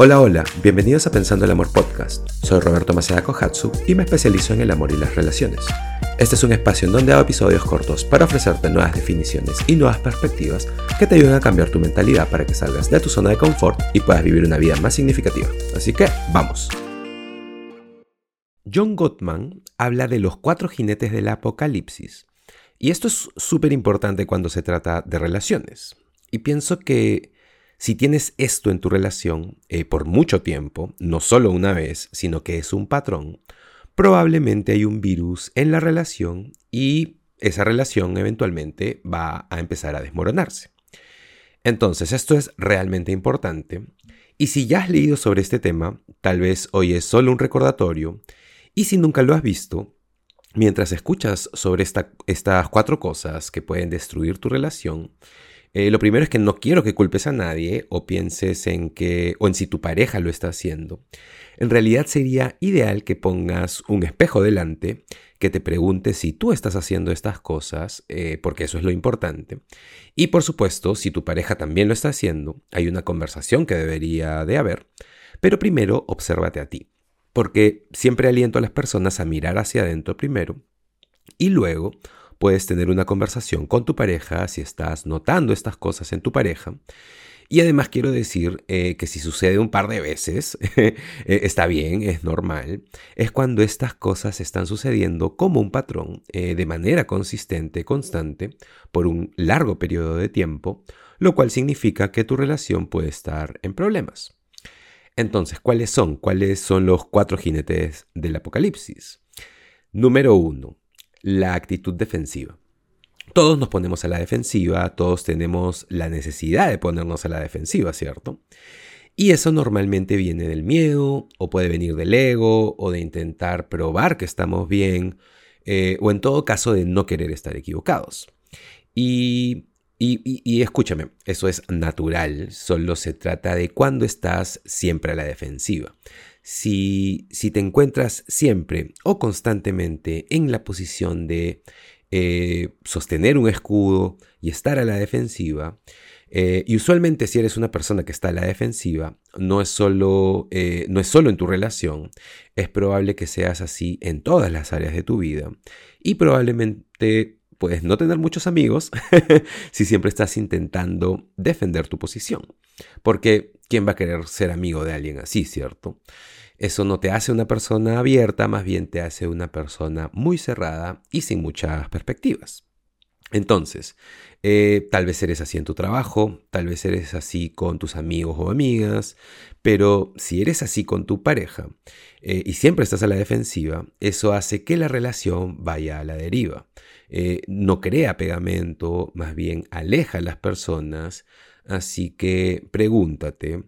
Hola, hola, bienvenidos a Pensando el Amor Podcast. Soy Roberto Maceda Kohatsu y me especializo en el amor y las relaciones. Este es un espacio en donde hago episodios cortos para ofrecerte nuevas definiciones y nuevas perspectivas que te ayuden a cambiar tu mentalidad para que salgas de tu zona de confort y puedas vivir una vida más significativa. Así que, vamos. John Gottman habla de los cuatro jinetes del apocalipsis. Y esto es súper importante cuando se trata de relaciones. Y pienso que si tienes esto en tu relación eh, por mucho tiempo, no solo una vez, sino que es un patrón, probablemente hay un virus en la relación y esa relación eventualmente va a empezar a desmoronarse. Entonces, esto es realmente importante. Y si ya has leído sobre este tema, tal vez hoy es solo un recordatorio. Y si nunca lo has visto, mientras escuchas sobre estas cuatro cosas que pueden destruir tu relación, eh, lo primero es que no quiero que culpes a nadie o pienses en que o en si tu pareja lo está haciendo. En realidad sería ideal que pongas un espejo delante, que te preguntes si tú estás haciendo estas cosas, eh, porque eso es lo importante. Y por supuesto, si tu pareja también lo está haciendo, hay una conversación que debería de haber, pero primero obsérvate a ti, porque siempre aliento a las personas a mirar hacia adentro primero y luego Puedes tener una conversación con tu pareja si estás notando estas cosas en tu pareja. Y además quiero decir eh, que si sucede un par de veces, eh, está bien, es normal, es cuando estas cosas están sucediendo como un patrón, eh, de manera consistente, constante, por un largo periodo de tiempo, lo cual significa que tu relación puede estar en problemas. Entonces, ¿cuáles son? ¿Cuáles son los cuatro jinetes del apocalipsis? Número uno, la actitud defensiva. Todos nos ponemos a la defensiva, todos tenemos la necesidad de ponernos a la defensiva, ¿cierto? Y eso normalmente viene del miedo, o puede venir del ego, o de intentar probar que estamos bien, eh, o en todo caso de no querer estar equivocados. Y, y, escúchame, eso es natural, solo se trata de cuando estás siempre a la defensiva si, te encuentras siempre o constantemente en la posición de eh, sostener un escudo y estar a la defensiva, eh, y usualmente si eres una persona que está a la defensiva, no es, solo, eh, no es solo en tu relación, es probable que seas así en todas las áreas de tu vida. Y probablemente puedes no tener muchos amigos si siempre estás intentando defender tu posición. Porque ¿quién va a querer ser amigo de alguien así, cierto? Eso no te hace una persona abierta, más bien te hace una persona muy cerrada y sin muchas perspectivas. Entonces, eh, tal vez eres así en tu trabajo, tal vez eres así con tus amigos o amigas, pero si eres así con tu pareja eh, y siempre estás a la defensiva, eso hace que la relación vaya a la deriva. Eh, no crea pegamento, más bien aleja a las personas, así que pregúntate,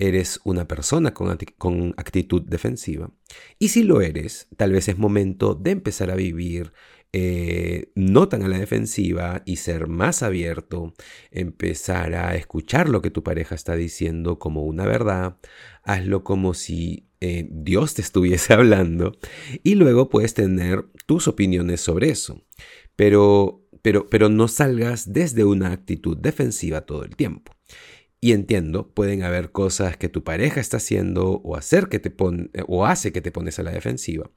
eres una persona con, actitud defensiva. Y si lo eres, tal vez es momento de empezar a vivir eh, no tan a la defensiva y ser más abierto, empezar a escuchar lo que tu pareja está diciendo como una verdad, hazlo como si eh, Dios te estuviese hablando y luego puedes tener tus opiniones sobre eso. Pero, pero, pero no salgas desde una actitud defensiva todo el tiempo. Y entiendo, pueden haber cosas que tu pareja está haciendo o, hacer que te o hace que te pones a la defensiva.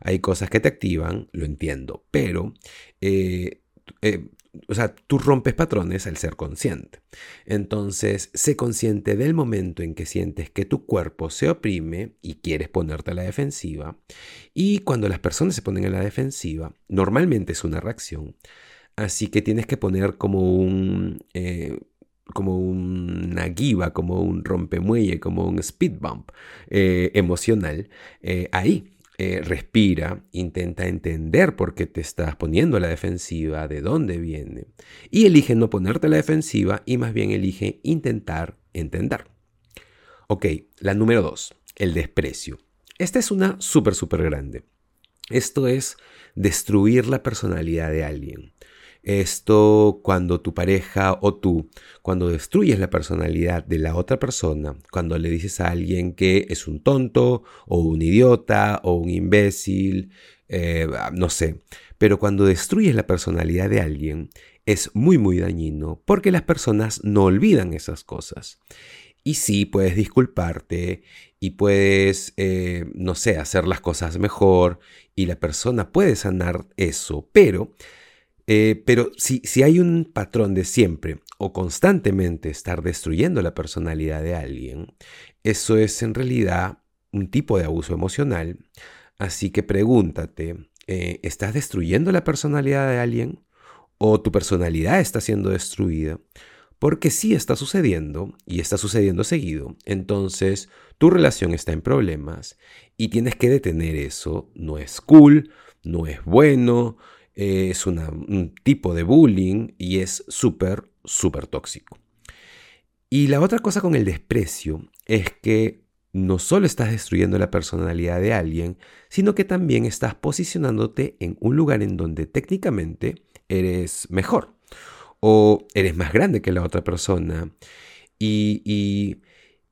Hay cosas que te activan, lo entiendo, pero eh, eh, o sea, tú rompes patrones al ser consciente. Entonces, sé consciente del momento en que sientes que tu cuerpo se oprime y quieres ponerte a la defensiva. Y cuando las personas se ponen a la defensiva, normalmente es una reacción. Así que tienes que poner como un, eh, como una guiba, como un rompemuelle, como un speed bump eh, emocional, eh, ahí eh, respira, intenta entender por qué te estás poniendo la defensiva, de dónde viene, y elige no ponerte la defensiva y más bien elige intentar entender. Ok, la número dos, el desprecio. Esta es una súper, súper grande. Esto es destruir la personalidad de alguien. Esto cuando tu pareja o tú, cuando destruyes la personalidad de la otra persona, cuando le dices a alguien que es un tonto o un idiota o un imbécil, eh, no sé, pero cuando destruyes la personalidad de alguien es muy muy dañino porque las personas no olvidan esas cosas. Y sí, puedes disculparte y puedes, eh, no sé, hacer las cosas mejor y la persona puede sanar eso, pero, eh, pero si, si hay un patrón de siempre o constantemente estar destruyendo la personalidad de alguien, eso es en realidad un tipo de abuso emocional. Así que pregúntate, eh, ¿estás destruyendo la personalidad de alguien? ¿O tu personalidad está siendo destruida? Porque si está sucediendo, y está sucediendo seguido, entonces tu relación está en problemas y tienes que detener eso. No es cool, no es bueno, es un tipo de bullying y es súper, súper tóxico. Y la otra cosa con el desprecio es que no solo estás destruyendo la personalidad de alguien, sino que también estás posicionándote en un lugar en donde técnicamente eres mejor o eres más grande que la otra persona. Y,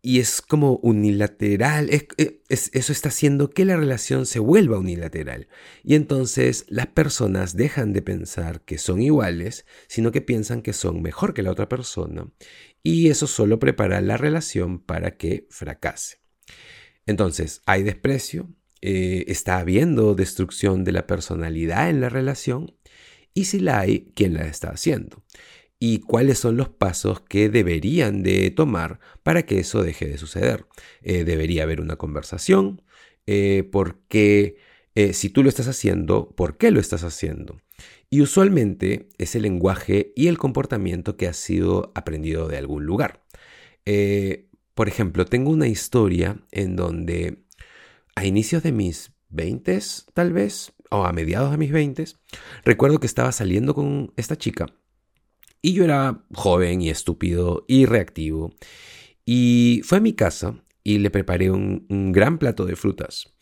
es como unilateral, eso está haciendo que la relación se vuelva unilateral. Y entonces las personas dejan de pensar que son iguales, sino que piensan que son mejor que la otra persona. Y eso solo prepara la relación para que fracase. Entonces, hay desprecio, eh, está habiendo destrucción de la personalidad en la relación y si la hay, ¿quién la está haciendo? Y cuáles son los pasos que deberían de tomar para que eso deje de suceder. Eh, debería haber una conversación, eh, porque si tú lo estás haciendo, ¿por qué lo estás haciendo? Y usualmente es el lenguaje y el comportamiento que ha sido aprendido de algún lugar. Por ejemplo, tengo una historia en donde a inicios de mis 20 tal vez, o a mediados de mis 20 recuerdo que estaba saliendo con esta chica y yo era joven y estúpido y reactivo. Y fue a mi casa y le preparé un, gran plato de frutas.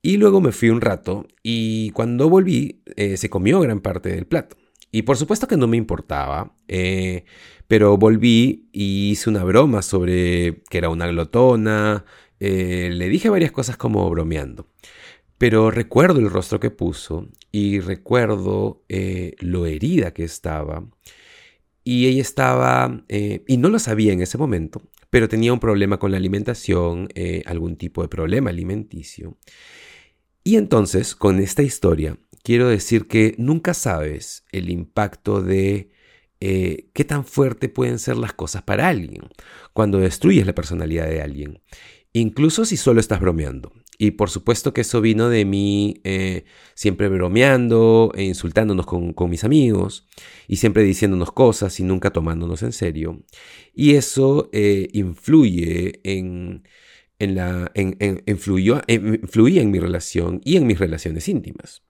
Y luego me fui un rato y cuando volví eh, se comió gran parte del plato. Y por supuesto que no me importaba, eh, pero volví y hice una broma sobre que era una glotona, eh, le dije varias cosas como bromeando. Pero recuerdo el rostro que puso y recuerdo eh, lo herida que estaba. Y ella estaba, y no lo sabía en ese momento, pero tenía un problema con la alimentación, algún tipo de problema alimenticio. Y entonces, con esta historia, quiero decir que nunca sabes el impacto de eh, qué tan fuerte pueden ser las cosas para alguien cuando destruyes la personalidad de alguien, incluso si solo estás bromeando. Y por supuesto que eso vino de mí eh, siempre bromeando e insultándonos con, mis amigos y siempre diciéndonos cosas y nunca tomándonos en serio. Y eso eh, influye en, en la, en, influyó, influía en mi relación y en mis relaciones íntimas.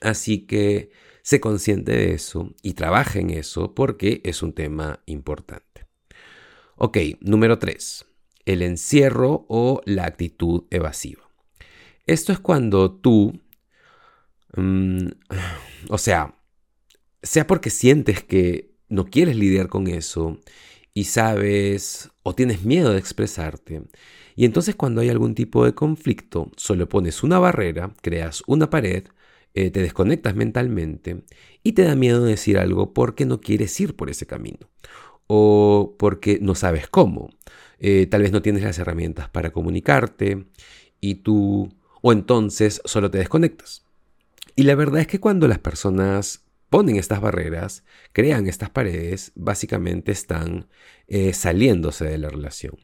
Así que se consciente de eso y trabaja en eso porque es un tema importante. Ok, número 3. El encierro o la actitud evasiva. Esto es cuando tú, mm, o sea, sea porque sientes que no quieres lidiar con eso y sabes o tienes miedo de expresarte. Y entonces cuando hay algún tipo de conflicto, solo pones una barrera, creas una pared eh, te desconectas mentalmente y te da miedo decir algo porque no quieres ir por ese camino o porque no sabes cómo. Eh, tal vez no tienes las herramientas para comunicarte y tú o entonces solo te desconectas. Y la verdad es que cuando las personas ponen estas barreras, crean estas paredes, básicamente están eh, saliéndose de la relación.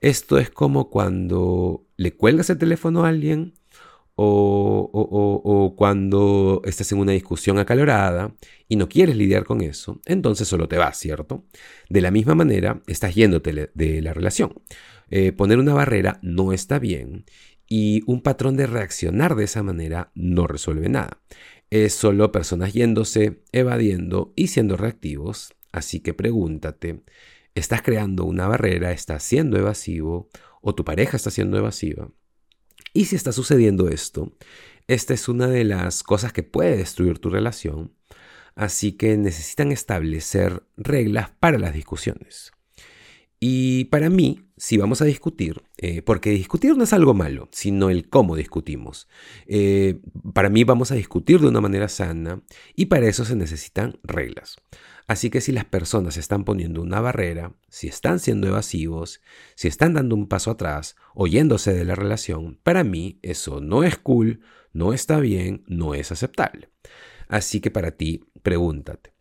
Esto es como cuando le cuelgas el teléfono a alguien o, cuando estás en una discusión acalorada y no quieres lidiar con eso, entonces solo te vas, ¿cierto? De la misma manera, estás yéndote de la relación. Eh, poner una barrera no está bien y un patrón de reaccionar de esa manera no resuelve nada. Es solo personas yéndose, evadiendo y siendo reactivos. Así que pregúntate, ¿estás creando una barrera? ¿Estás siendo evasivo? ¿O tu pareja está siendo evasiva? Y si está sucediendo esto, esta es una de las cosas que puede destruir tu relación, así que necesitan establecer reglas para las discusiones. Y para mí, si vamos a discutir, eh, porque discutir no es algo malo, sino el cómo discutimos. Eh, para mí vamos a discutir de una manera sana y para eso se necesitan reglas. Así que si las personas están poniendo una barrera, si están siendo evasivos, si están dando un paso atrás, oyéndose de la relación, para mí eso no es cool, no está bien, no es aceptable. Así que para ti, pregúntate.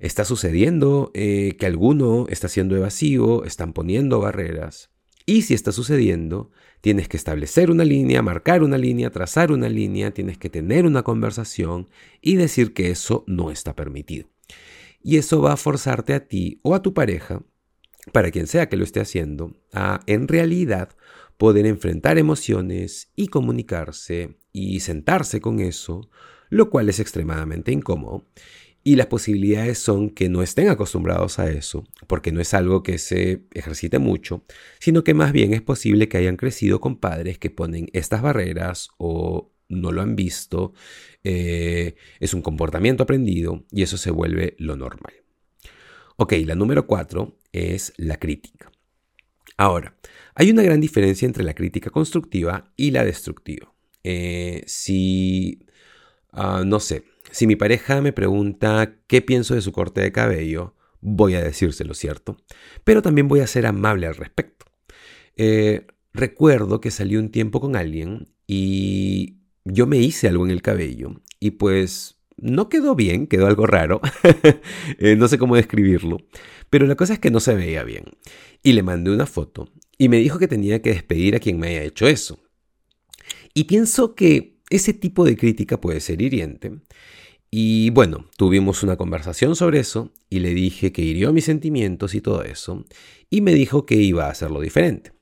¿Está sucediendo eh, que alguno está siendo evasivo, están poniendo barreras? Y si está sucediendo, tienes que establecer una línea, marcar una línea, trazar una línea, tienes que tener una conversación y decir que eso no está permitido. Y eso va a forzarte a ti o a tu pareja, para quien sea que lo esté haciendo, a en realidad poder enfrentar emociones y comunicarse y sentarse con eso, lo cual es extremadamente incómodo. Y las posibilidades son que no estén acostumbrados a eso, porque no es algo que se ejercite mucho, sino que más bien es posible que hayan crecido con padres que ponen estas barreras o no lo han visto, eh, es un comportamiento aprendido y eso se vuelve lo normal. Ok, la número cuatro es la crítica. Ahora, hay una gran diferencia entre la crítica constructiva y la destructiva. Eh, si, ah, no sé, si mi pareja me pregunta qué pienso de su corte de cabello, voy a decírselo, ¿cierto? Pero también voy a ser amable al respecto. Eh, recuerdo que salí un tiempo con alguien y yo me hice algo en el cabello y pues no quedó bien, quedó algo raro, eh, no sé cómo describirlo, pero la cosa es que no se veía bien. Y le mandé una foto y me dijo que tenía que despedir a quien me haya hecho eso. Y pienso que ese tipo de crítica puede ser hiriente. Y bueno, tuvimos una conversación sobre eso y le dije que hirió mis sentimientos y todo eso. Y me dijo que iba a hacerlo diferente.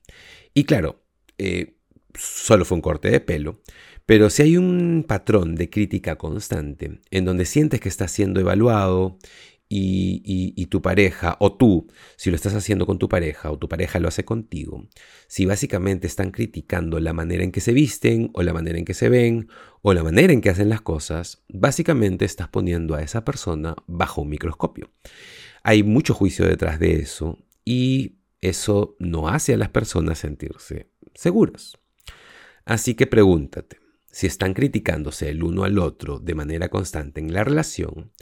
Y claro, eh, solo fue un corte de pelo, pero si hay un patrón de crítica constante en donde sientes que estás siendo evaluado y, tu pareja, o tú, si lo estás haciendo con tu pareja, o tu pareja lo hace contigo, si básicamente están criticando la manera en que se visten, o la manera en que se ven, o la manera en que hacen las cosas, básicamente estás poniendo a esa persona bajo un microscopio. Hay mucho juicio detrás de eso y eso no hace a las personas sentirse seguras. Así que pregúntate, si están criticándose el uno al otro de manera constante en la relación,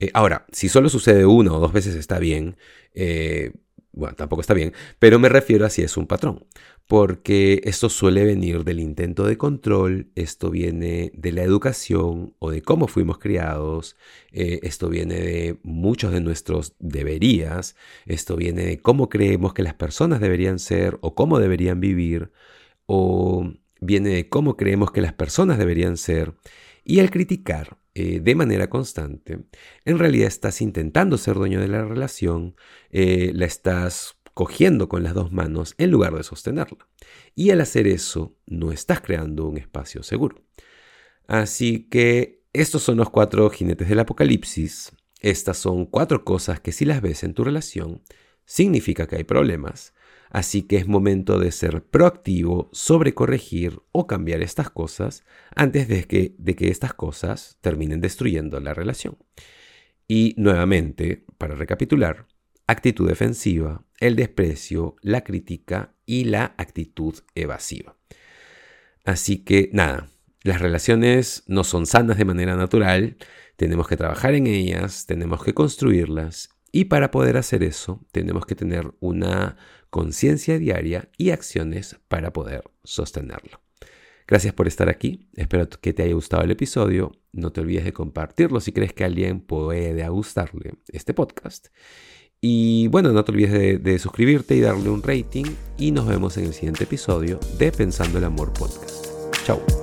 eh, ahora, si solo sucede una o dos veces está bien, eh, bueno, tampoco está bien, pero me refiero a si es un patrón, porque esto suele venir del intento de control, esto viene de la educación o de cómo fuimos criados, eh, esto viene de muchos de nuestros deberías, esto viene de cómo creemos que las personas deberían ser o cómo deberían vivir, o viene de cómo creemos que las personas deberían ser y al criticar eh, de manera constante, en realidad estás intentando ser dueño de la relación, eh, la estás cogiendo con las dos manos en lugar de sostenerla. Y al hacer eso, no estás creando un espacio seguro. Así que estos son los cuatro jinetes del apocalipsis. Estas son cuatro cosas que si las ves en tu relación, significa que hay problemas Así que es momento de ser proactivo sobre corregir o cambiar estas cosas antes de que, de que estas cosas terminen destruyendo la relación. Y nuevamente, para recapitular, actitud defensiva, el desprecio, la crítica y la actitud evasiva. Así que nada, las relaciones no son sanas de manera natural, tenemos que trabajar en ellas, tenemos que construirlas y para poder hacer eso tenemos que tener una conciencia diaria y acciones para poder sostenerlo. Gracias por estar aquí, espero que te haya gustado el episodio, no te olvides de compartirlo si crees que a alguien puede gustarle este podcast. Y bueno, no te olvides de, de suscribirte y darle un rating y nos vemos en el siguiente episodio de Pensando el Amor Podcast. Chao.